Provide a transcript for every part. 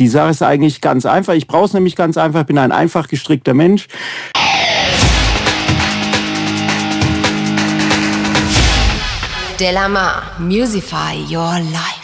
Die Sache ist eigentlich ganz einfach. Ich brauche es nämlich ganz einfach. Ich bin ein einfach gestrickter Mensch. Delamar, Musify Your Life.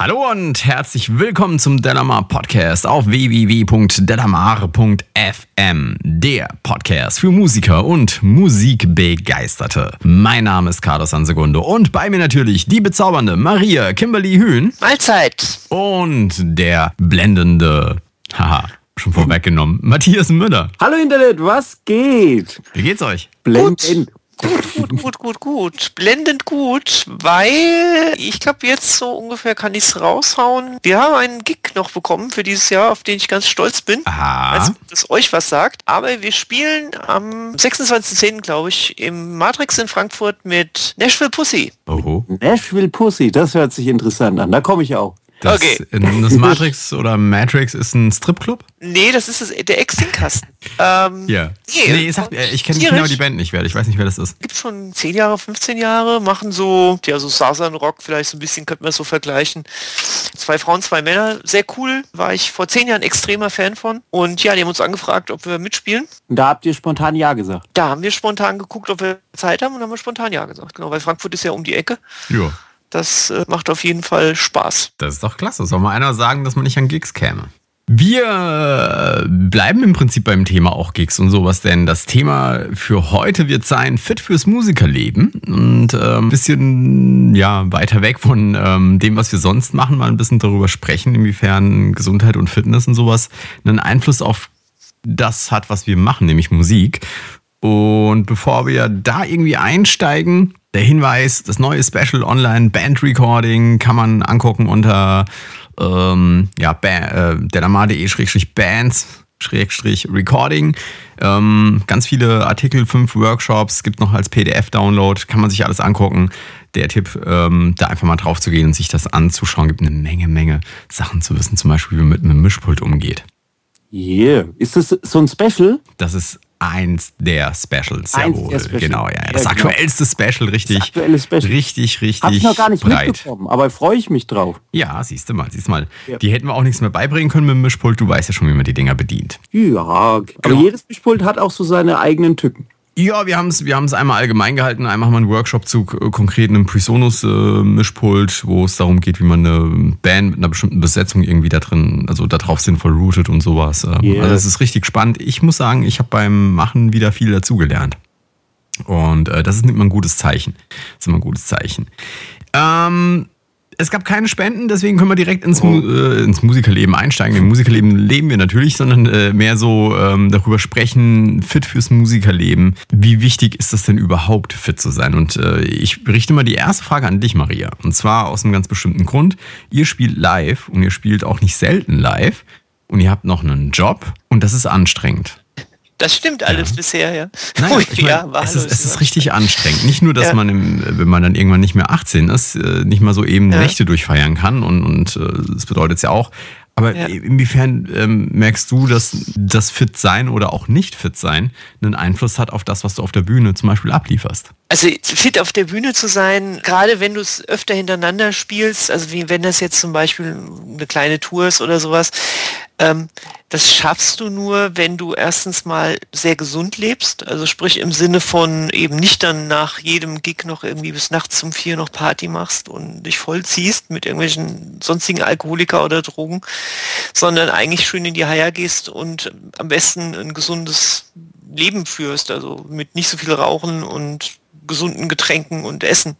Hallo und herzlich willkommen zum Delamar Podcast auf www.delamar.fm, der Podcast für Musiker und Musikbegeisterte. Mein Name ist Carlos Ansegundo und bei mir natürlich die bezaubernde Maria Kimberly Hühn. Mahlzeit. Und der blendende, haha, schon vorweggenommen, Matthias Müller. Hallo Internet, was geht? Wie geht's euch? Blendend. Gut, gut, gut, gut, gut. Blendend gut, weil ich glaube, jetzt so ungefähr kann ich es raushauen. Wir haben einen Gig noch bekommen für dieses Jahr, auf den ich ganz stolz bin. Aha. Als das euch was sagt. Aber wir spielen am 26.10. glaube ich im Matrix in Frankfurt mit Nashville Pussy. Oho. Nashville Pussy, das hört sich interessant an. Da komme ich auch. Das, Okay. das Matrix oder Matrix ist ein Stripclub? Nee, das ist das, der Ex-Kasten. ähm, Ja. Nee, Nee, sagt, äh, ich kenne genau die Band nicht, wer. Ich weiß nicht, wer das ist. gibt schon 10 Jahre, 15 Jahre, machen so, ja, so Southern Rock, vielleicht so ein bisschen, könnte man es so vergleichen. Zwei Frauen, zwei Männer, sehr cool, war ich vor 10 Jahren extremer Fan von. Und ja, die haben uns angefragt, ob wir mitspielen. Und da habt ihr spontan Ja gesagt. Da haben wir spontan geguckt, ob wir Zeit haben und haben wir spontan Ja gesagt. Genau, weil Frankfurt ist ja um die Ecke. Ja. Das äh, macht auf jeden Fall Spaß. Das ist doch klasse. Soll mal einer sagen, dass man nicht an Gigs käme? Wir äh, bleiben im Prinzip beim Thema auch Gigs und sowas, denn das Thema für heute wird sein Fit fürs Musikerleben und ein bisschen ja weiter weg von ähm, dem, was wir sonst machen, mal ein bisschen darüber sprechen, inwiefern Gesundheit und Fitness und sowas einen Einfluss auf das hat, was wir machen, nämlich Musik. Und bevor wir da irgendwie einsteigen, der Hinweis, das neue Special Online Band Recording kann man angucken unter ähm, ja, äh, delamar.de-bands Recording. Ähm, ganz viele Artikel, fünf Workshops, gibt noch als PDF-Download, kann man sich alles angucken. Der Tipp, ähm, da einfach mal drauf zu gehen und sich das anzuschauen, gibt eine Menge, Menge Sachen zu wissen, zum Beispiel, wie man mit einem Mischpult umgeht. Yeah. Ist das so ein Special? Das ist eins der Specials, Eins jawohl. der Special. Genau, ja. ja. Das Ja, genau. aktuellste Special, richtig. Das aktuelle Special. Richtig, richtig. Hab ich noch gar nicht breit. mitbekommen, aber freue ich mich drauf. Ja, siehst du mal, siehst du mal. Ja. Die hätten wir auch nichts mehr beibringen können mit dem Mischpult. Du weißt ja schon, wie man die Dinger bedient. Ja, aber Genau. jedes Mischpult hat auch so seine eigenen Tücken. Ja, wir haben es wir haben's einmal allgemein gehalten. Einmal haben wir einen Workshop zu äh, konkret einem Presonus-Mischpult, wo es darum geht, wie man eine Band mit einer bestimmten Besetzung irgendwie da drin, also da drauf sinnvoll routet und sowas. Ähm, Yeah. Also es ist richtig spannend. Ich muss sagen, ich habe beim Machen wieder viel dazugelernt. Und äh, das ist immer ein gutes Zeichen. Das ist immer ein gutes Zeichen. Ähm, es gab keine Spenden, deswegen können wir direkt ins, Mu äh, ins Musikerleben einsteigen. Im Musikerleben leben wir natürlich, sondern äh, mehr so ähm, darüber sprechen, fit fürs Musikerleben. Wie wichtig ist das denn überhaupt, fit zu sein? Und äh, ich richte mal die erste Frage an dich, Maria. Und zwar aus einem ganz bestimmten Grund. Ihr spielt live und ihr spielt auch nicht selten live. Und ihr habt noch einen Job und das ist anstrengend. Das stimmt alles bisher, ja. Nein, Ui, ich mein, ja, es, ist, es ist richtig anstrengend. Nicht nur, dass Ja. man, im, wenn man dann irgendwann nicht mehr 18 ist, äh, nicht mal so eben Ja. Nächte durchfeiern kann. Und, und äh, das bedeutet es ja auch. Aber Ja. inwiefern ähm, merkst du, dass das Fit sein oder auch nicht fit sein einen Einfluss hat auf das, was du auf der Bühne zum Beispiel ablieferst? Also fit auf der Bühne zu sein, gerade wenn du es öfter hintereinander spielst, also wie wenn das jetzt zum Beispiel eine kleine Tour ist oder sowas, ähm, das schaffst du nur, wenn du erstens mal sehr gesund lebst, also sprich im Sinne von eben nicht dann nach jedem Gig noch irgendwie bis nachts um vier noch Party machst und dich vollziehst mit irgendwelchen sonstigen Alkoholiker oder Drogen, sondern eigentlich schön in die Haia gehst und am besten ein gesundes Leben führst, also mit nicht so viel Rauchen und gesunden Getränken und Essen.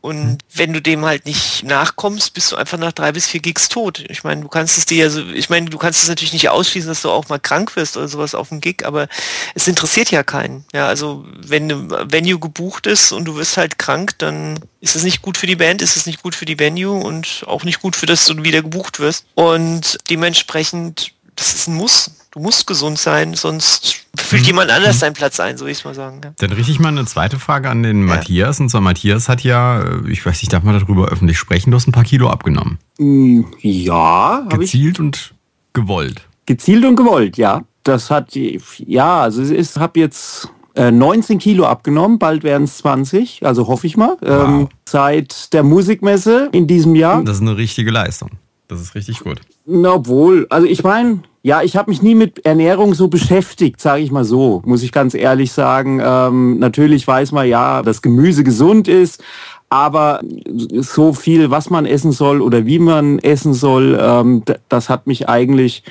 Und wenn du dem halt nicht nachkommst, bist du einfach nach drei bis vier Gigs tot. Ich meine, du kannst es dir ja so, ich meine, du kannst es natürlich nicht ausschließen, dass du auch mal krank wirst oder sowas auf dem Gig, aber es interessiert ja keinen. Ja, also wenn ein Venue gebucht ist und du wirst halt krank, dann ist es nicht gut für die Band, ist es nicht gut für die Venue und auch nicht gut für das, dass du wieder gebucht wirst. Und dementsprechend, das ist ein Muss. Du musst gesund sein, sonst füllt jemand anders seinen Platz ein, so will ich es mal sagen. Ja. Dann richte ich mal eine zweite Frage an den Matthias. Und zwar, Matthias hat ja, äh, ich weiß nicht, darf man darüber öffentlich sprechen, du hast ein paar Kilo abgenommen. Mm, Ja, ich Gezielt und gewollt. gezielt und gewollt, ja. Das hat, ja, also es ist, habe jetzt äh, 19 Kilo abgenommen, bald werden es 20, also hoffe ich mal. Ähm, seit der Musikmesse in diesem Jahr. Das ist eine richtige Leistung. Das ist richtig gut. Na, obwohl, also ich meine, ja, ich habe mich nie mit Ernährung so beschäftigt, sage ich mal so, muss ich ganz ehrlich sagen. Ähm, natürlich weiß man ja, dass Gemüse gesund ist, aber so viel, was man essen soll oder wie man essen soll, ähm, das hat mich eigentlich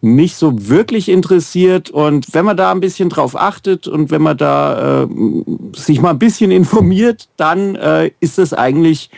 nicht so wirklich interessiert. Und wenn man da ein bisschen drauf achtet und wenn man da äh, sich mal ein bisschen informiert, dann äh, ist es eigentlich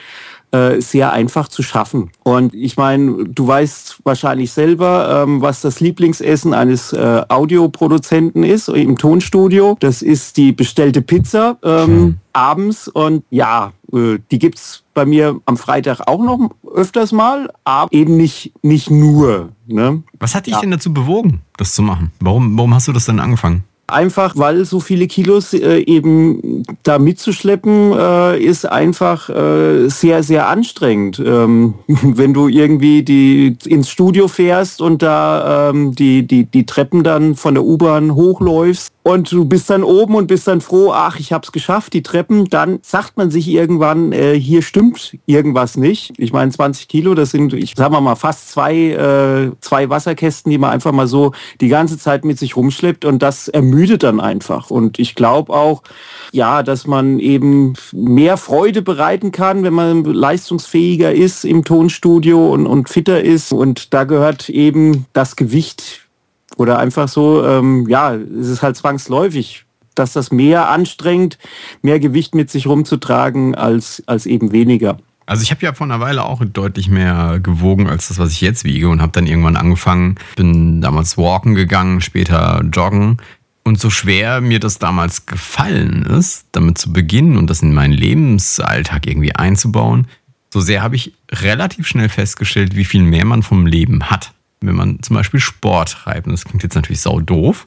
äh, sehr einfach zu schaffen. Und ich meine, du weißt wahrscheinlich selber, ähm, was das Lieblingsessen eines äh, Audioproduzenten ist im Tonstudio. Das ist die bestellte Pizza ähm, hm. abends. Und ja, äh, die gibt's bei mir am Freitag auch noch öfters mal, aber eben nicht, nicht nur. Ne? Was hat dich ja. denn dazu bewogen, das zu machen? Warum, warum hast du das dann angefangen? Einfach weil so viele Kilos äh, eben da mitzuschleppen, äh, ist einfach äh, sehr, sehr anstrengend. Ähm, wenn du irgendwie die ins Studio fährst und da ähm, die, die, die Treppen dann von der U-Bahn hochläufst, und du bist dann oben und bist dann froh, ach, ich habe es geschafft, die Treppen, dann sagt man sich irgendwann, äh, hier stimmt irgendwas nicht. Ich meine, 20 Kilo, das sind, ich sag mal mal, fast zwei, äh, zwei Wasserkästen, die man einfach mal so die ganze Zeit mit sich rumschleppt und das ermüdet dann einfach. Und ich glaube auch, ja, dass man eben mehr Freude bereiten kann, wenn man leistungsfähiger ist im Tonstudio und, und fitter ist. Und da gehört eben das Gewicht oder einfach so, ähm, ja, es ist halt zwangsläufig, dass das mehr anstrengt, mehr Gewicht mit sich rumzutragen als, als eben weniger. Also ich habe ja vor einer Weile auch deutlich mehr gewogen als das, was ich jetzt wiege und habe dann irgendwann angefangen, bin damals walken gegangen, später joggen. Und so schwer mir das damals gefallen ist, damit zu beginnen und das in meinen Lebensalltag irgendwie einzubauen, so sehr habe ich relativ schnell festgestellt, wie viel mehr man vom Leben hat wenn man zum Beispiel Sport treibt. Und das klingt jetzt natürlich sau doof,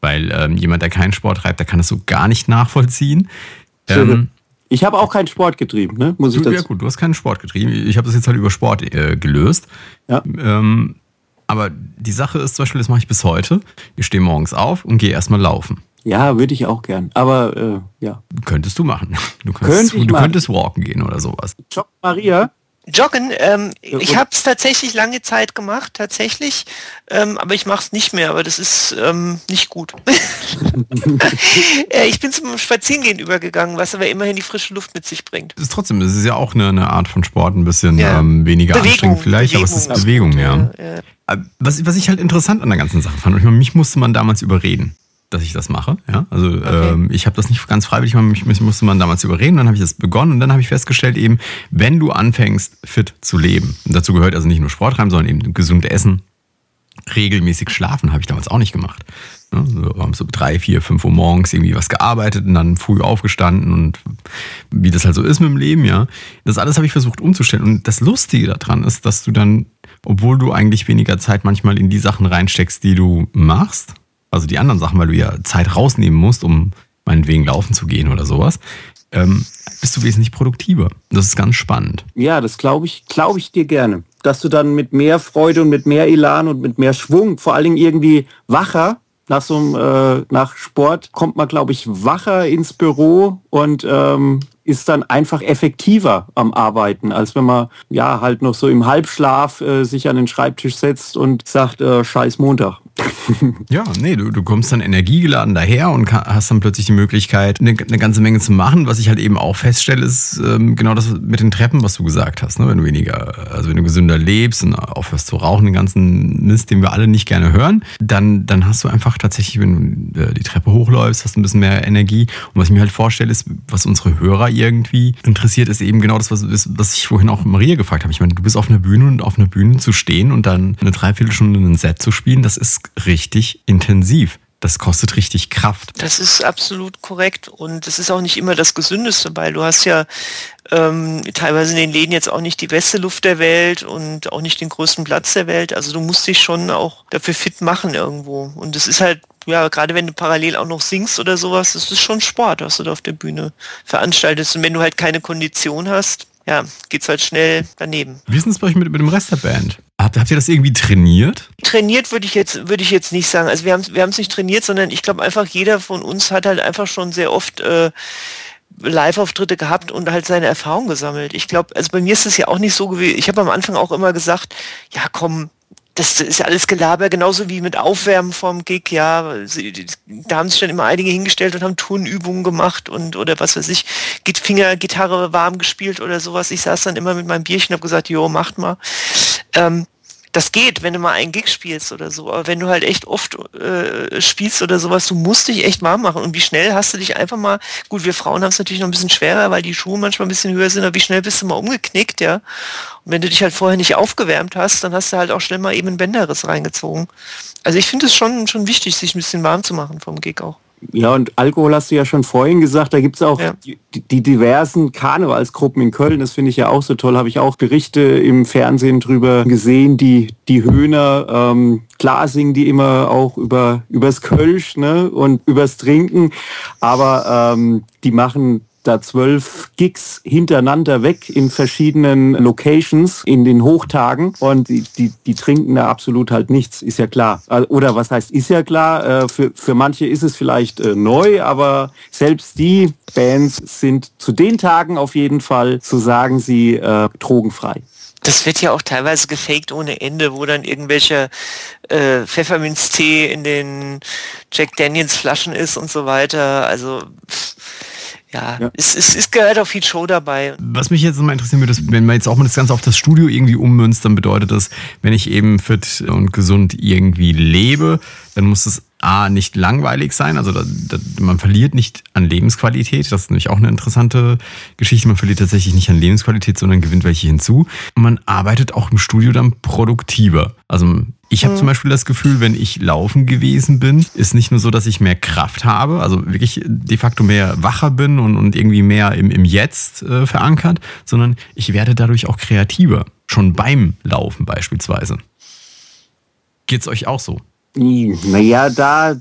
weil ähm, jemand, der keinen Sport treibt, der kann das so gar nicht nachvollziehen. Ähm, ich habe auch keinen Sport getrieben, ne? Muss ich du, ja gut, du hast keinen Sport getrieben. Ich habe das jetzt halt über Sport äh, gelöst. Ja. Ähm, aber die Sache ist zum Beispiel, das mache ich bis heute. Ich stehe morgens auf und gehe erstmal laufen. Ja, würde ich auch gern. Aber äh, ja. Könntest du machen. Du, könntest, Könnt du könntest walken gehen oder sowas. Jog Maria, Joggen, ähm, ich habe es tatsächlich lange Zeit gemacht, tatsächlich, ähm, aber ich mache es nicht mehr, aber das ist ähm, nicht gut. äh, ich bin zum Spazierengehen übergegangen, was aber immerhin die frische Luft mit sich bringt. Das ist trotzdem, es ist ja auch eine, eine, Art von Sport, ein bisschen ja. ähm, weniger Bewegung, anstrengend vielleicht, Bewegung, aber es ist Bewegung, ja. ja. Äh, was, was ich halt interessant an der ganzen Sache fand, und mich musste man damals überreden dass ich das mache. Ja? Also okay. ähm, ich habe das nicht ganz freiwillig, mich, mich musste man damals überreden, dann habe ich das begonnen und dann habe ich festgestellt, eben, wenn du anfängst, fit zu leben, und dazu gehört also nicht nur Sport treiben, sondern eben gesund essen, regelmäßig schlafen, habe ich damals auch nicht gemacht. Haben so drei, vier, fünf Uhr morgens irgendwie was gearbeitet und dann früh aufgestanden und wie das halt so ist mit dem Leben, ja. Das alles habe ich versucht umzustellen. Und das Lustige daran ist, dass du dann, obwohl du eigentlich weniger Zeit manchmal in die Sachen reinsteckst, die du machst, also die anderen Sachen, weil du ja Zeit rausnehmen musst, um meinetwegen laufen zu gehen oder sowas, ähm, bist du wesentlich produktiver. Das ist ganz spannend. Ja, das glaube ich, glaube ich dir gerne. Dass du dann mit mehr Freude und mit mehr Elan und mit mehr Schwung, vor allen Dingen irgendwie wacher, nach so einem äh, nach Sport kommt man, glaube ich, wacher ins Büro und ähm, ist dann einfach effektiver am Arbeiten, als wenn man ja halt noch so im Halbschlaf äh, sich an den Schreibtisch setzt und sagt, äh, scheiß Montag. ja, nee, du, du kommst dann energiegeladen daher und hast dann plötzlich die Möglichkeit, eine, eine, ganze Menge zu machen. Was ich halt eben auch feststelle, ist ähm, genau das mit den Treppen, was du gesagt hast. Ne? Wenn du weniger, also wenn du gesünder lebst und aufhörst zu rauchen, den ganzen Mist, den wir alle nicht gerne hören, dann, dann hast du einfach tatsächlich, wenn du äh, die Treppe hochläufst, hast du ein bisschen mehr Energie. Und was ich mir halt vorstelle, ist, was unsere Hörer irgendwie interessiert, ist eben genau das, was, was ich vorhin auch Maria gefragt habe. Ich meine, du bist auf einer Bühne und auf einer Bühne zu stehen und dann eine Dreiviertelstunde ein Set zu spielen, das ist richtig intensiv. Das kostet richtig Kraft. Das ist absolut korrekt und es ist auch nicht immer das Gesündeste, weil du hast ja ähm, teilweise in den Läden jetzt auch nicht die beste Luft der Welt und auch nicht den größten Platz der Welt. Also du musst dich schon auch dafür fit machen irgendwo. Und es ist halt, ja, gerade wenn du parallel auch noch singst oder sowas, das ist schon Sport, was du da auf der Bühne veranstaltest. Und wenn du halt keine Kondition hast, ja, geht's halt schnell daneben. Wie ist es bei euch mit, mit dem Rest der Band? Habt, habt ihr das irgendwie trainiert? Trainiert würde ich jetzt würde ich jetzt nicht sagen. Also wir haben wir haben es nicht trainiert, sondern ich glaube einfach jeder von uns hat halt einfach schon sehr oft äh, Live-Auftritte gehabt und halt seine Erfahrung gesammelt. Ich glaube, also bei mir ist es ja auch nicht so gewesen. Ich habe am Anfang auch immer gesagt, ja komm, das ist alles Gelaber, genauso wie mit Aufwärmen vom Gig, ja. Da haben sich dann immer einige hingestellt und haben Turnübungen gemacht und oder was weiß ich, Finger, Gitarre warm gespielt oder sowas. Ich saß dann immer mit meinem Bierchen und habe gesagt, jo, macht mal. Ähm, das geht, wenn du mal einen Gig spielst oder so. Aber wenn du halt echt oft äh, spielst oder sowas, du musst dich echt warm machen. Und wie schnell hast du dich einfach mal, gut, wir Frauen haben es natürlich noch ein bisschen schwerer, weil die Schuhe manchmal ein bisschen höher sind, aber wie schnell bist du mal umgeknickt, ja? Und wenn du dich halt vorher nicht aufgewärmt hast, dann hast du halt auch schnell mal eben einen Bänderriss reingezogen. Also ich finde es schon, schon wichtig, sich ein bisschen warm zu machen vom Gig auch. Ja, und Alkohol hast du ja schon vorhin gesagt, da gibt's auch ja. die, die, diversen Karnevalsgruppen in Köln, das finde ich ja auch so toll, habe ich auch Berichte im Fernsehen drüber gesehen, die, die Höhner, ähm, klar singen die immer auch über, übers Kölsch ne, und übers Trinken, aber ähm, die machen da zwölf Gigs hintereinander weg in verschiedenen Locations in den Hochtagen und die, die, die trinken da absolut halt nichts, ist ja klar. Oder was heißt, ist ja klar, äh, für, für manche ist es vielleicht äh, neu, aber selbst die Bands sind zu den Tagen auf jeden Fall, so sagen sie, äh, drogenfrei. Das wird ja auch teilweise gefaked ohne Ende, wo dann irgendwelche äh, Pfefferminztee in den Jack Daniels Flaschen ist und so weiter. Also pff ja, ja. Es, es, es, gehört auch viel Show dabei. Was mich jetzt mal interessieren würde, ist, wenn man jetzt auch mal das Ganze auf das Studio irgendwie ummünzt, dann bedeutet das, wenn ich eben fit und gesund irgendwie lebe, dann muss es A, nicht langweilig sein, also da, da, man verliert nicht an Lebensqualität, das ist nämlich auch eine interessante Geschichte, man verliert tatsächlich nicht an Lebensqualität, sondern gewinnt welche hinzu. Und man arbeitet auch im Studio dann produktiver. Also ich habe mhm. zum Beispiel das Gefühl, wenn ich laufen gewesen bin, ist nicht nur so, dass ich mehr Kraft habe, also wirklich de facto mehr wacher bin und, und irgendwie mehr im, im Jetzt äh, verankert, sondern ich werde dadurch auch kreativer. Schon beim Laufen beispielsweise. Geht's euch auch so? Naja, da,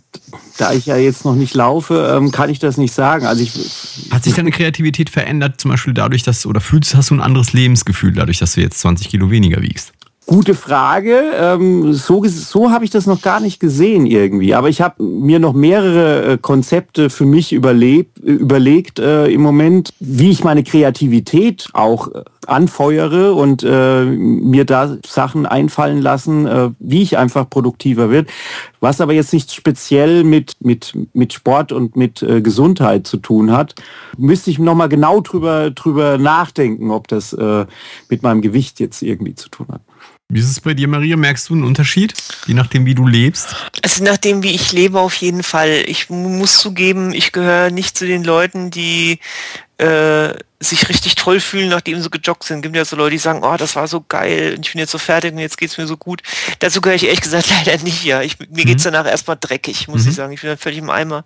da ich ja jetzt noch nicht laufe, ähm, kann ich das nicht sagen. Also ich, Hat sich deine Kreativität verändert, zum Beispiel dadurch, dass du, oder fühlst, hast du ein anderes Lebensgefühl dadurch, dass du jetzt 20 Kilo weniger wiegst? Gute Frage. Ähm, so so habe ich das noch gar nicht gesehen irgendwie. Aber ich habe mir noch mehrere äh, Konzepte für mich überlebt, überlegt äh, im Moment, wie ich meine Kreativität auch äh, anfeuere und äh, mir da Sachen einfallen lassen, äh, wie ich einfach produktiver wird. Was aber jetzt nicht speziell mit, mit, mit Sport und mit äh, Gesundheit zu tun hat, müsste ich nochmal genau drüber, drüber nachdenken, ob das äh, mit meinem Gewicht jetzt irgendwie zu tun hat. Wie ist es bei dir, Maria? Merkst du einen Unterschied, je nachdem, wie du lebst? Also nachdem, wie ich lebe, auf jeden Fall. Ich muss zugeben, ich gehöre nicht zu den Leuten, die äh, sich richtig toll fühlen, nachdem sie gejoggt sind. Es Gibt ja so Leute, die sagen, oh, das war so geil und ich bin jetzt so fertig und jetzt geht es mir so gut. Dazu gehöre ich ehrlich gesagt leider nicht, ja. Ich, mir mhm. es danach erstmal dreckig, muss mhm. ich sagen. Ich bin dann völlig im Eimer.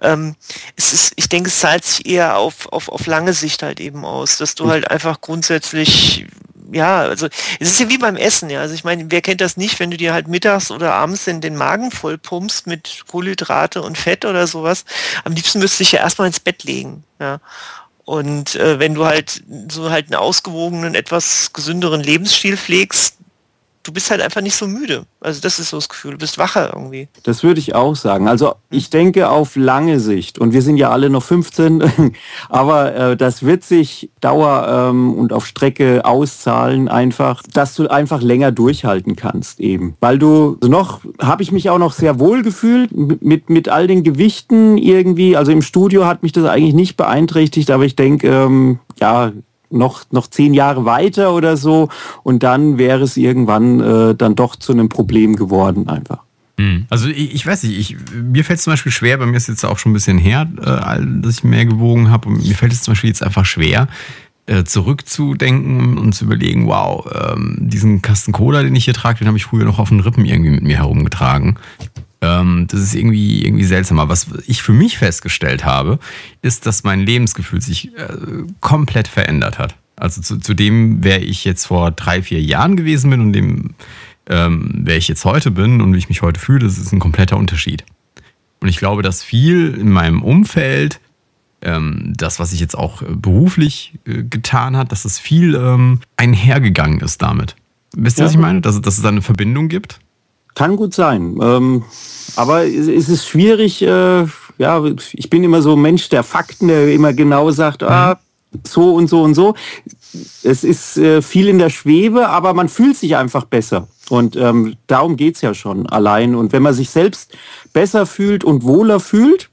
Ähm, es ist, ich denke, es zahlt sich eher auf, auf, auf lange Sicht halt eben aus, dass du mhm. halt einfach grundsätzlich ja, also es ist ja wie beim Essen, ja. Also ich meine, wer kennt das nicht, wenn du dir halt mittags oder abends in den Magen voll pumpst mit Kohlenhydrate und Fett oder sowas. Am liebsten müsste ich ja erstmal ins Bett legen, ja. Und äh, wenn du halt so halt einen ausgewogenen, etwas gesünderen Lebensstil pflegst, du bist halt einfach nicht so müde. Also das ist so das Gefühl, du bist wacher irgendwie. Das würde ich auch sagen. Also ich denke auf lange Sicht, und wir sind ja alle noch 15, aber äh, das wird sich Dauer ähm, und auf Strecke auszahlen einfach, dass du einfach länger durchhalten kannst eben. Weil du noch, habe ich mich auch noch sehr wohl gefühlt mit, mit all den Gewichten irgendwie. Also im Studio hat mich das eigentlich nicht beeinträchtigt, aber ich denke, ähm, ja, noch, noch zehn Jahre weiter oder so und dann wäre es irgendwann äh, dann doch zu einem Problem geworden einfach. Hm. Also ich, ich, weiß nicht, ich, mir fällt es zum Beispiel schwer, bei mir ist jetzt auch schon ein bisschen her, äh, dass ich mehr gewogen habe und mir fällt es zum Beispiel jetzt einfach schwer, äh, zurückzudenken und zu überlegen, wow, ähm, diesen Kasten Cola, den ich hier trage, den habe ich früher noch auf den Rippen irgendwie mit mir herumgetragen. Ähm, das ist irgendwie, irgendwie seltsamer. Was ich für mich festgestellt habe, ist, dass mein Lebensgefühl sich äh, komplett verändert hat. Also zu, zu dem, wer ich jetzt vor drei, vier Jahren gewesen bin und dem, ähm, wer ich jetzt heute bin und wie ich mich heute fühle, das ist ein kompletter Unterschied. Und ich glaube, dass viel in meinem Umfeld, ähm, das, was ich jetzt auch beruflich äh, getan hat, dass es viel ähm, einhergegangen ist damit. Wisst ihr, ja. was ich meine? Dass, dass es da eine Verbindung gibt? Kann gut sein. Ähm, aber es ist schwierig, äh, ja, ich bin immer so ein Mensch der Fakten, der immer genau sagt, ah, so und so und so. Es ist äh, viel in der Schwebe, aber man fühlt sich einfach besser. Und ähm, darum geht's ja schon allein. Und wenn man sich selbst besser fühlt und wohler fühlt,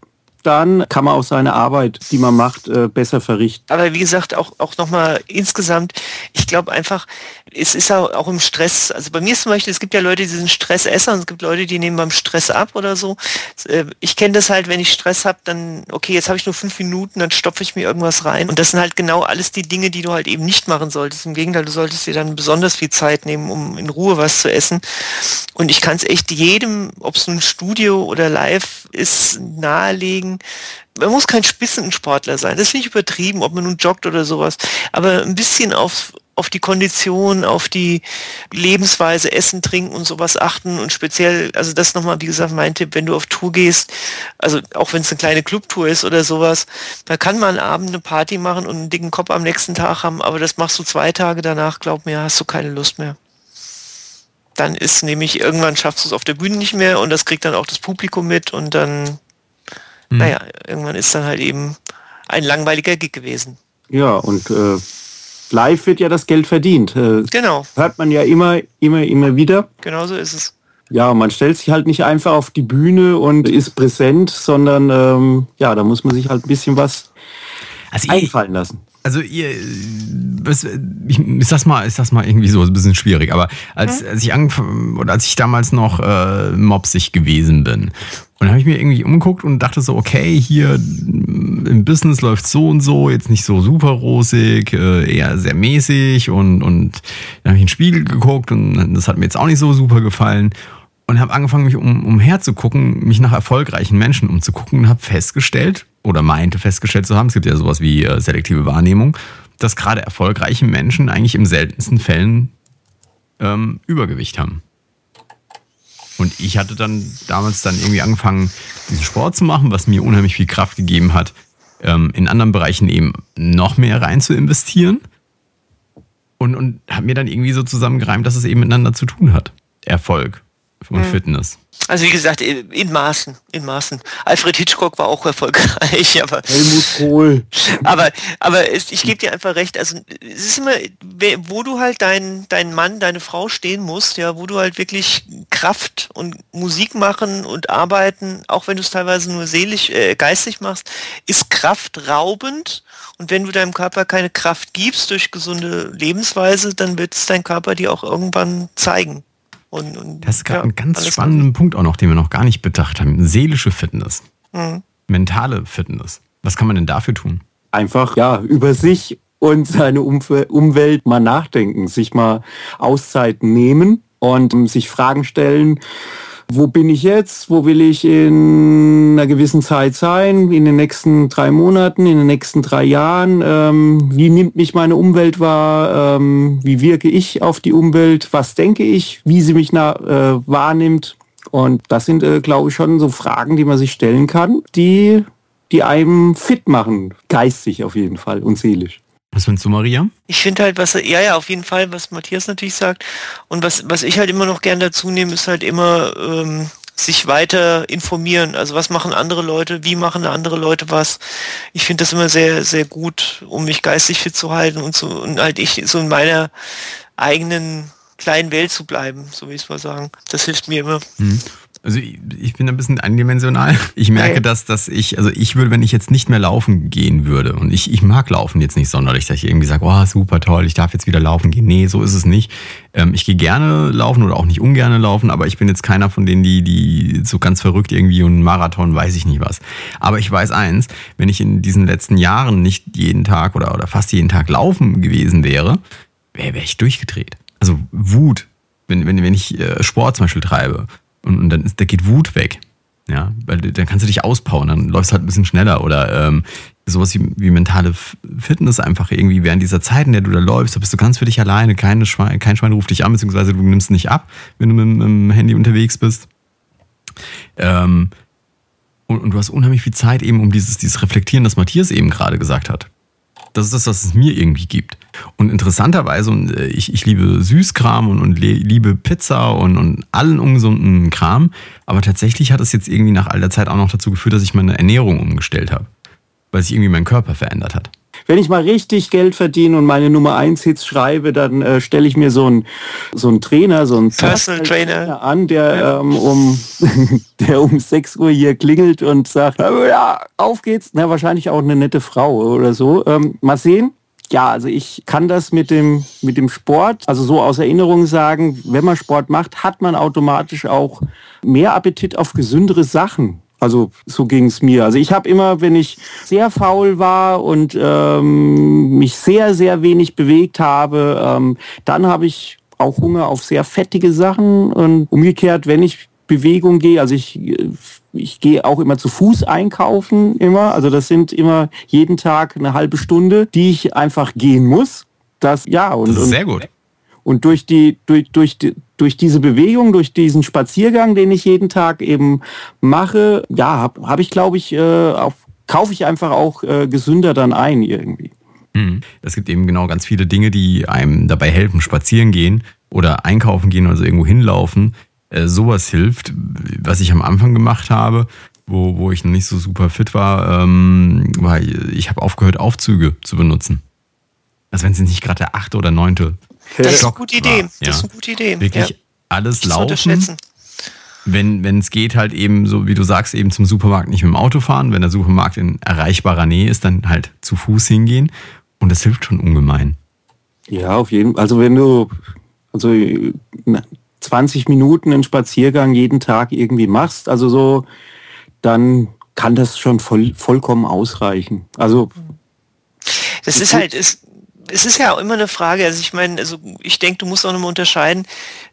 dann kann man auch seine Arbeit, die man macht, äh, besser verrichten. Aber wie gesagt, auch, auch nochmal insgesamt, ich glaube einfach, es ist auch, auch im Stress, also bei mir zum Beispiel, es gibt ja Leute, die sind Stressesser und es gibt Leute, die nehmen beim Stress ab oder so. Äh, ich kenne das halt, wenn ich Stress habe, dann, okay, jetzt habe ich nur fünf Minuten, dann stopfe ich mir irgendwas rein. Und das sind halt genau alles die Dinge, die du halt eben nicht machen solltest. Im Gegenteil, du solltest dir dann besonders viel Zeit nehmen, um in Ruhe was zu essen. Und ich kann es echt jedem, ob es ein Studio oder live ist, nahelegen, man muss kein Spitzensportler sein. Das finde ich übertrieben, ob man nun joggt oder sowas. Aber ein bisschen auf, auf die Kondition, auf die Lebensweise, Essen, Trinken und sowas achten und speziell, also das nochmal, wie gesagt, mein Tipp, wenn du auf Tour gehst, also auch wenn es eine kleine Clubtour ist oder sowas, da kann man Abend eine Party machen und einen dicken Kopf am nächsten Tag haben, aber das machst du zwei Tage danach, glaub mir, hast du keine Lust mehr. Dann ist nämlich, irgendwann schaffst du es auf der Bühne nicht mehr und das kriegt dann auch das Publikum mit und dann hm. naja, irgendwann ist dann halt eben ein langweiliger Gig gewesen. Ja, und äh, live wird ja das Geld verdient. Äh, genau. Hört man ja immer, immer, immer wieder. Genau so ist es. Ja, man stellt sich halt nicht einfach auf die Bühne und ist präsent, sondern ähm, ja, da muss man sich halt ein bisschen was also einfallen lassen. Also ihr, was, ich, ist das mal, ist das mal irgendwie so ein bisschen schwierig. Aber als, als ich angefangen oder als ich damals noch äh, mopsig gewesen bin und habe ich mir irgendwie umgeguckt und dachte so, okay, hier im Business läuft so und so, jetzt nicht so super rosig, äh, eher sehr mäßig und, und dann habe ich in den Spiegel geguckt und das hat mir jetzt auch nicht so super gefallen und habe angefangen, mich um, umher zu gucken, mich nach erfolgreichen Menschen umzugucken und habe festgestellt oder meinte festgestellt zu haben, es gibt ja sowas wie äh, selektive Wahrnehmung, dass gerade erfolgreiche Menschen eigentlich im seltensten Fällen ähm, Übergewicht haben. Und ich hatte dann damals dann irgendwie angefangen, diesen Sport zu machen, was mir unheimlich viel Kraft gegeben hat, ähm, in anderen Bereichen eben noch mehr rein zu investieren. Und, und habe mir dann irgendwie so zusammengereimt, dass es eben miteinander zu tun hat. Erfolg und mhm. Fitness. Also wie gesagt, in Maßen, in Maßen. Alfred Hitchcock war auch erfolgreich, aber Helmut Kohl. Aber aber es, ich gebe dir einfach recht. Also es ist immer, wo du halt dein dein Mann, deine Frau stehen musst, ja, wo du halt wirklich Kraft und Musik machen und arbeiten, auch wenn du es teilweise nur seelisch, äh, geistig machst, ist Kraft raubend. Und wenn du deinem Körper keine Kraft gibst durch gesunde Lebensweise, dann wird es dein Körper dir auch irgendwann zeigen. Und, und, das ist gerade ja, ein ganz spannender Punkt auch noch, den wir noch gar nicht bedacht haben. Seelische Fitness. Mhm. Mentale Fitness. Was kann man denn dafür tun? Einfach, ja, über sich und seine Umwelt mal nachdenken, sich mal Auszeiten nehmen und sich Fragen stellen, wo bin ich jetzt, wo will ich in einer gewissen Zeit sein, in den nächsten drei Monaten, in den nächsten drei Jahren, ähm, wie nimmt mich meine Umwelt wahr, ähm, wie wirke ich auf die Umwelt, was denke ich, wie sie mich na, äh, wahrnimmt. Und das sind, äh, glaube ich, schon so Fragen, die man sich stellen kann, die, die einem fit machen, geistig auf jeden Fall und seelisch. Was findest du, Maria? Ich finde halt, was, ja, ja, auf jeden Fall, was Matthias natürlich sagt. Und was, was ich halt immer noch gern dazu nehme, ist halt immer ähm, sich weiter informieren. Also was machen andere Leute, wie machen andere Leute was. Ich finde das immer sehr, sehr gut, um mich geistig fit zu halten und so und halt ich so in meiner eigenen kleinen Welt zu bleiben, so wie ich es mal sagen. Das hilft mir immer. Mhm. Also ich, ich, bin ein bisschen eindimensional. Ich merke, okay. dass, dass ich, also ich würde, wenn ich jetzt nicht mehr laufen gehen würde, und ich, ich mag Laufen jetzt nicht sonderlich, dass ich irgendwie sage, oh, super toll, ich darf jetzt wieder laufen gehen. Nee, so ist es nicht. Ähm, ich gehe gerne laufen oder auch nicht ungerne laufen, aber ich bin jetzt keiner von denen, die, die so ganz verrückt irgendwie und Marathon, weiß ich nicht was. Aber ich weiß eins, wenn ich in diesen letzten Jahren nicht jeden Tag oder, oder fast jeden Tag laufen gewesen wäre, wäre wär ich durchgedreht. Also Wut, wenn, wenn, wenn ich äh, Sport zum Beispiel treibe und, und dann ist, da geht Wut weg. Ja, weil dann kannst du dich auspowern, dann läufst du halt ein bisschen schneller oder ähm, sowas wie, wie mentale Fitness einfach irgendwie während dieser Zeit, in der du da läufst, da bist du ganz für dich alleine, keine Schwein, kein Schwein ruft dich an, beziehungsweise du nimmst nicht ab, wenn du mit, mit dem Handy unterwegs bist. Ähm, und, und, du hast unheimlich viel Zeit eben um dieses, dieses Reflektieren, das Matthias eben gerade gesagt hat. Das ist das, was es mir irgendwie gibt. Und interessanterweise, und äh, ich, ich liebe Süßkram und, und liebe Pizza und, und allen ungesunden Kram, aber tatsächlich hat es jetzt irgendwie nach all der Zeit auch noch dazu geführt, dass ich meine Ernährung umgestellt habe. Weil sich irgendwie mein Körper verändert hat. Wenn ich mal richtig Geld verdiene und meine Nummer 1 Hits schreibe, dann äh, stelle ich mir so einen so einen Trainer, so einen Personal Trainer an, der ja. ähm, um der um 6 Uhr hier klingelt und sagt, ja, auf geht's. Na, wahrscheinlich auch eine nette Frau oder so. Ähm, mal sehen. Ja, also ich kann das mit dem, mit dem Sport, also so aus Erinnerung sagen, wenn man Sport macht, hat man automatisch auch mehr Appetit auf gesündere Sachen. Also so ging es mir. Also ich habe immer, wenn ich sehr faul war und ähm, mich sehr, sehr wenig bewegt habe, ähm, dann habe ich auch Hunger auf sehr fettige Sachen. Und umgekehrt, wenn ich Bewegung gehe, also ich, ich gehe auch immer zu Fuß einkaufen, immer. Also das sind immer jeden Tag eine halbe Stunde, die ich einfach gehen muss. Das, ja, und, das ist sehr gut. Und durch die, durch, durch, durch diese Bewegung, durch diesen Spaziergang, den ich jeden Tag eben mache, ja, habe hab ich, glaube ich, äh, auf, kaufe ich einfach auch äh, gesünder dann ein irgendwie. Hm. Es gibt eben genau ganz viele Dinge, die einem dabei helfen, spazieren gehen oder einkaufen gehen oder so irgendwo hinlaufen. Äh, sowas hilft, was ich am Anfang gemacht habe, wo, wo ich noch nicht so super fit war, ähm, weil ich habe aufgehört, Aufzüge zu benutzen. Also wenn es nicht gerade der achte oder neunte das ist eine gute Idee. War. Das ist eine gute Idee. Wirklich ja. alles laufen. Wenn, wenn es geht, halt eben, so wie du sagst, eben zum Supermarkt nicht mit dem Auto fahren. Wenn der Supermarkt in erreichbarer Nähe ist, dann halt zu Fuß hingehen. Und das hilft schon ungemein. Ja, auf jeden Fall. Also wenn du also 20 Minuten einen Spaziergang jeden Tag irgendwie machst, also so, dann kann das schon voll, vollkommen ausreichen. Also das ist halt, ist, es ist ja auch immer eine Frage, also ich meine, also ich denke, du musst auch nochmal unterscheiden,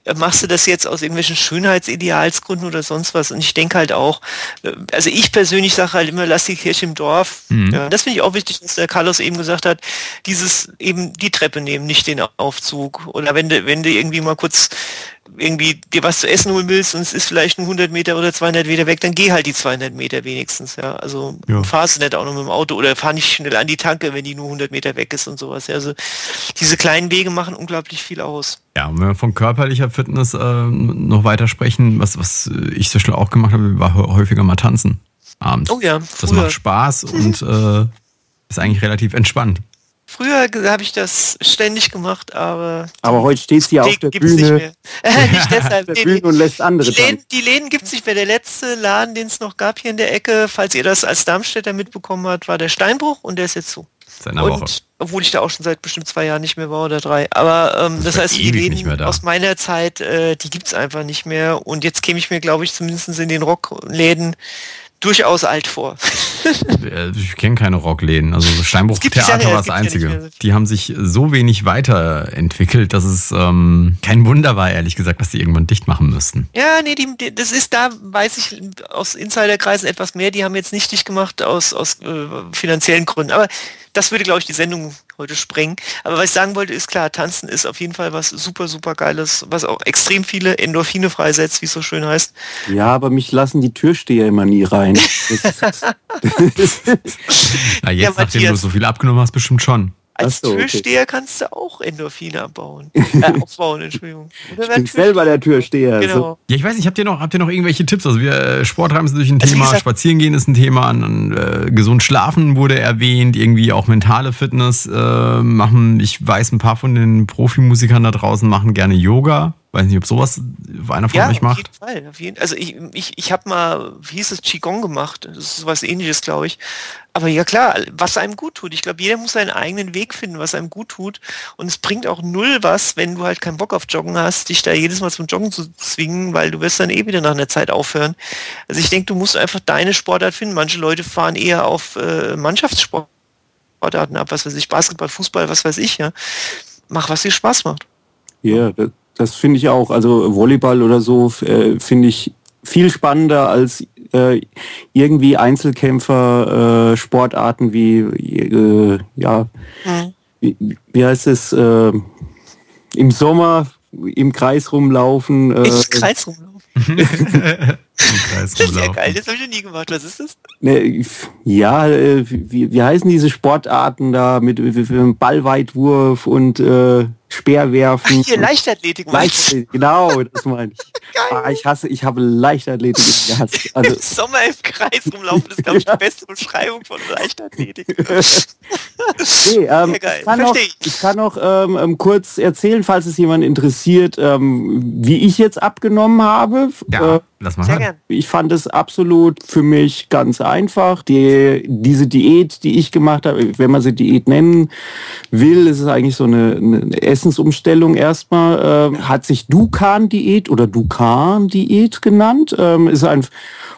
äh, machst du das jetzt aus irgendwelchen Schönheitsidealsgründen oder sonst was? Und ich denke halt auch, äh, also ich persönlich sage halt immer, lass die Kirche im Dorf. Mhm. Ja, das finde ich auch wichtig, was der Carlos eben gesagt hat, dieses eben die Treppe nehmen, nicht den Aufzug. Oder wenn du, wenn du irgendwie mal kurz irgendwie dir was zu essen holen willst und es ist vielleicht ein 100 Meter oder 200 Meter weg, dann geh halt die 200 Meter wenigstens. Ja, also ja. fahrst du nicht auch noch mit dem Auto oder fahr nicht schnell an die Tanke, wenn die nur 100 Meter weg ist und sowas. Ja, also diese kleinen Wege machen unglaublich viel aus. Ja, und wenn wir von körperlicher Fitness äh, noch weiter sprechen, was, was ich so schnell auch gemacht habe, war häufiger mal tanzen abends. Oh ja. Das macht Spaß und äh, ist eigentlich relativ entspannt. Früher habe ich das ständig gemacht, aber. Aber heute steht sie auf der Bühne. Nicht, mehr. nicht deshalb. der Bühne und lässt andere. Die Läden, die Läden gibt es nicht mehr. Der letzte Laden, den es noch gab hier in der Ecke, falls ihr das als Darmstädter mitbekommen habt, war der Steinbruch und der ist jetzt zu. Seit und, Woche. Obwohl ich da auch schon seit bestimmt zwei Jahren nicht mehr war oder drei. Aber ähm, das, das heißt, die Läden aus meiner Zeit, äh, die gibt es einfach nicht mehr. Und jetzt käme ich mir, glaube ich, zumindest in den Rockläden durchaus alt vor. ich kenne keine Rockläden. Also Steinbruch Theater ja, war das einzige. Ja die haben sich so wenig weiterentwickelt, dass es ähm, kein Wunder war, ehrlich gesagt, dass die irgendwann dicht machen müssten. Ja, nee, die, das ist da, weiß ich aus Insiderkreisen etwas mehr. Die haben jetzt nicht dicht gemacht aus, aus äh, finanziellen Gründen. Aber das würde, glaube ich, die Sendung heute sprengen. Aber was ich sagen wollte, ist klar, Tanzen ist auf jeden Fall was super, super Geiles, was auch extrem viele Endorphine freisetzt, wie es so schön heißt. Ja, aber mich lassen die Türsteher immer nie rein. Na, jetzt, ja, nachdem du so viel abgenommen hast, bestimmt schon. Als so, Türsteher okay. kannst du auch Endorphine abbauen. Äh, aufbauen, Entschuldigung. Oder ich bin selber der Türsteher. Genau. So. Ja, ich weiß nicht, habt ihr noch, habt ihr noch irgendwelche Tipps? Also wir äh, Sporttreiben ist natürlich ein also Thema, gesagt, Spazieren gehen ist ein Thema, an, äh, gesund schlafen wurde erwähnt, irgendwie auch mentale Fitness äh, machen. Ich weiß, ein paar von den Profimusikern da draußen machen gerne Yoga. Weiß nicht, ob sowas einer von ja, euch macht. Auf jeden Fall. Auf jeden, also ich, ich, ich habe mal, wie hieß es, Qigong gemacht. Das ist was ähnliches, glaube ich. Aber ja klar, was einem gut tut. Ich glaube, jeder muss seinen eigenen Weg finden, was einem gut tut. Und es bringt auch null was, wenn du halt keinen Bock auf Joggen hast, dich da jedes Mal zum Joggen zu zwingen, weil du wirst dann eh wieder nach einer Zeit aufhören. Also ich denke, du musst einfach deine Sportart finden. Manche Leute fahren eher auf äh, Mannschaftssportarten ab, was weiß ich, Basketball, Fußball, was weiß ich, ja. Mach, was dir Spaß macht. Ja, das das finde ich auch. Also Volleyball oder so äh, finde ich viel spannender als äh, irgendwie Einzelkämpfer, äh, Sportarten wie, äh, ja, mhm. wie, wie, heißt es, äh, im Sommer im Kreis rumlaufen. Äh, Im Kreis rumlaufen. Kreis Das ist ja geil, das habe ich noch nie gemacht. Was ist das? Ne, ja, äh, wie, wie heißen diese Sportarten da mit, mit, mit Ballweitwurf und äh, Speerwerfen? Hier, Leichtathletik. Leichtathletik, genau, das meine ich. Geil. Ah, ich hasse, ich habe Leichtathletik gehasst. Also, Im Sommer im Kreis rumlaufen, das ist, glaube ich, die beste Beschreibung von Leichtathletik. nee, ähm, Sehr geil, ich kann noch, ich. kann noch ähm, ähm, kurz erzählen, falls es jemand interessiert, ähm, wie ich jetzt abgenommen habe. Ja, Äh, lass mal hören. Gern. Ich fand es absolut für mich ganz einfach. Die, diese Diät, die ich gemacht habe, wenn man sie Diät nennen will, ist es eigentlich so eine, eine Essensumstellung erstmal. Ähm, hat sich Dukan-Diät oder Dukan-Diät genannt. Ähm, ist ein,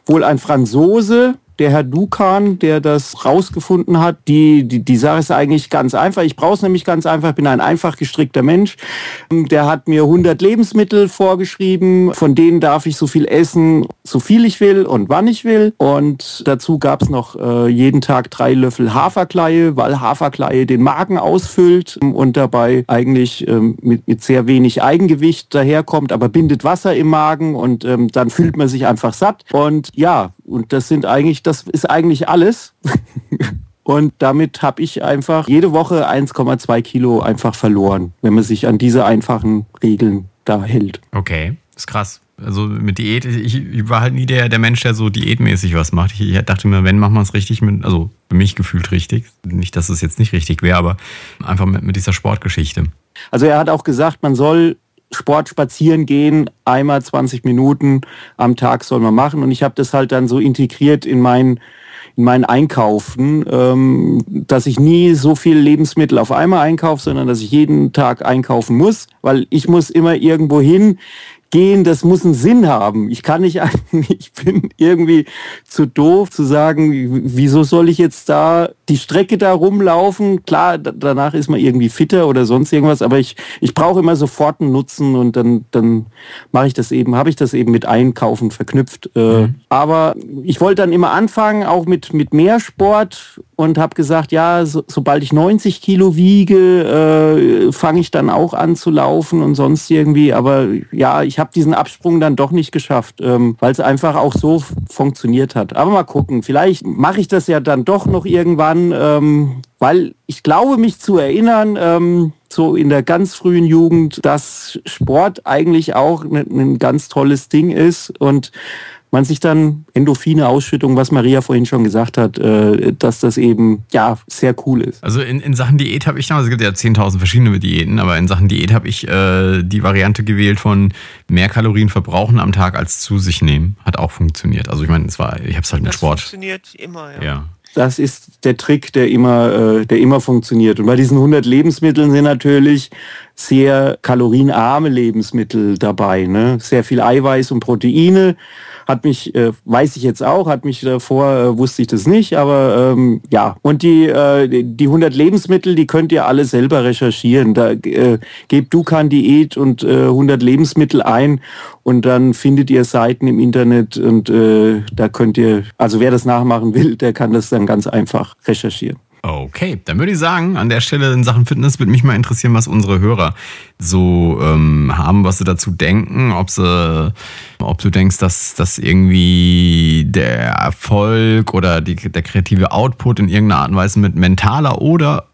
wohl ein Franzose, der Herr Dukan, der das rausgefunden hat. Die, die, die Sache ist eigentlich ganz einfach. Ich brauche es nämlich ganz einfach. Ich bin ein einfach gestrickter Mensch. Der hat mir 100 Lebensmittel vorgeschrieben. Von denen darf ich so viel essen, so viel ich will und wann ich will. Und dazu gab es noch äh, jeden Tag drei Löffel Haferkleie, weil Haferkleie den Magen ausfüllt und dabei eigentlich ähm, mit, mit sehr wenig Eigengewicht daherkommt, aber bindet Wasser im Magen und ähm, dann fühlt man sich einfach satt. Und ja, und das sind eigentlich, das ist eigentlich alles. Und damit habe ich einfach jede Woche 1,2 Kilo einfach verloren, wenn man sich an diese einfachen Regeln da hält. Okay, ist krass. Also mit Diät, ich, ich war halt nie der, der Mensch, der so diätmäßig was macht. Ich, ich dachte mir, wenn, machen wir es richtig mit, also für mich gefühlt richtig. Nicht, dass es jetzt nicht richtig wäre, aber einfach mit, mit dieser Sportgeschichte. Also er hat auch gesagt, man soll Sport spazieren gehen, einmal 20 Minuten am Tag soll man machen. Und ich habe das halt dann so integriert in mein in meinen Einkaufen, ähm, dass ich nie so viel Lebensmittel auf einmal einkaufe, sondern dass ich jeden Tag einkaufen muss, weil ich muss immer irgendwo hin gehen, das muss einen Sinn haben. Ich kann nicht, ich bin irgendwie zu doof zu sagen, wieso soll ich jetzt da die Strecke da rumlaufen? Klar, danach ist man irgendwie fitter oder sonst irgendwas, aber ich, ich brauche immer sofort einen Nutzen und dann, dann mache ich das eben, habe ich das eben mit Einkaufen verknüpft. Mhm. Aber ich wollte dann immer anfangen, auch mit, mit mehr Sport und habe gesagt, ja, so, sobald ich 90 Kilo wiege, äh, fange ich dann auch an zu laufen und sonst irgendwie. Aber ja, ich habe diesen Absprung dann doch nicht geschafft, ähm, weil es einfach auch so funktioniert hat. Aber mal gucken, vielleicht mache ich das ja dann doch noch irgendwann, ähm, weil ich glaube mich zu erinnern, ähm, so in der ganz frühen Jugend, dass Sport eigentlich auch ein, ein ganz tolles Ding ist und man sich dann Endorphine Ausschüttung, was Maria vorhin schon gesagt hat, äh, dass das eben ja sehr cool ist. Also in, in Sachen Diät habe ich damals, es gibt ja 10.000 verschiedene Diäten, aber in Sachen Diät habe ich äh, die Variante gewählt von mehr Kalorien verbrauchen am Tag als zu sich nehmen. Hat auch funktioniert. Also ich meine, es war, ich habe es halt mit das Sport. funktioniert immer, ja. Ja. Das ist der Trick, der immer, äh, der immer funktioniert. Und bei diesen 100 Lebensmitteln sind natürlich sehr kalorienarme Lebensmittel dabei. Ne? Sehr viel Eiweiß und Proteine. Hat mich, äh, weiß ich jetzt auch, hat mich davor, äh, wusste ich das nicht, aber ähm, ja. Und die, äh, die 100 Lebensmittel, die könnt ihr alle selber recherchieren. Da äh, gebt Dukan Diät und äh, 100 Lebensmittel ein und dann findet ihr Seiten im Internet und äh, da könnt ihr, also wer das nachmachen will, der kann das dann ganz einfach recherchieren. Okay, dann würde ich sagen, an der Stelle in Sachen Fitness würde mich mal interessieren, was unsere Hörer so ähm, haben, was sie dazu denken, ob sie, ob du denkst, dass, dass irgendwie der Erfolg oder die, der kreative Output in irgendeiner Art und Weise mit mentaler oder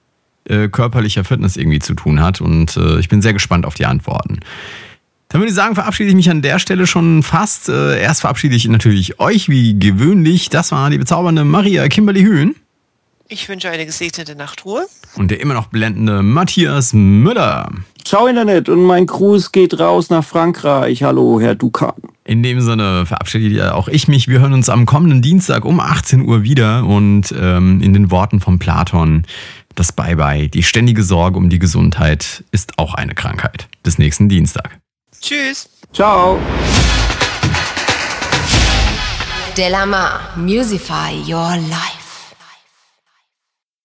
äh, körperlicher Fitness irgendwie zu tun hat. Und äh, ich bin sehr gespannt auf die Antworten. Dann würde ich sagen, verabschiede ich mich an der Stelle schon fast. Äh, erst verabschiede ich natürlich euch wie gewöhnlich. Das war die bezaubernde Maria Kimberly Hühn. Ich wünsche eine gesegnete Nachtruhe. Und der immer noch blendende Matthias Müller. Ciao Internet und mein Gruß geht raus nach Frankreich. Hallo, Herr Dukan. In dem Sinne verabschiede auch ich mich. Wir hören uns am kommenden Dienstag um 18 Uhr wieder und ähm, in den Worten von Platon das Bye-bye. Die ständige Sorge um die Gesundheit ist auch eine Krankheit. Bis nächsten Dienstag. Tschüss. Ciao. Delamar, Musify Your Life.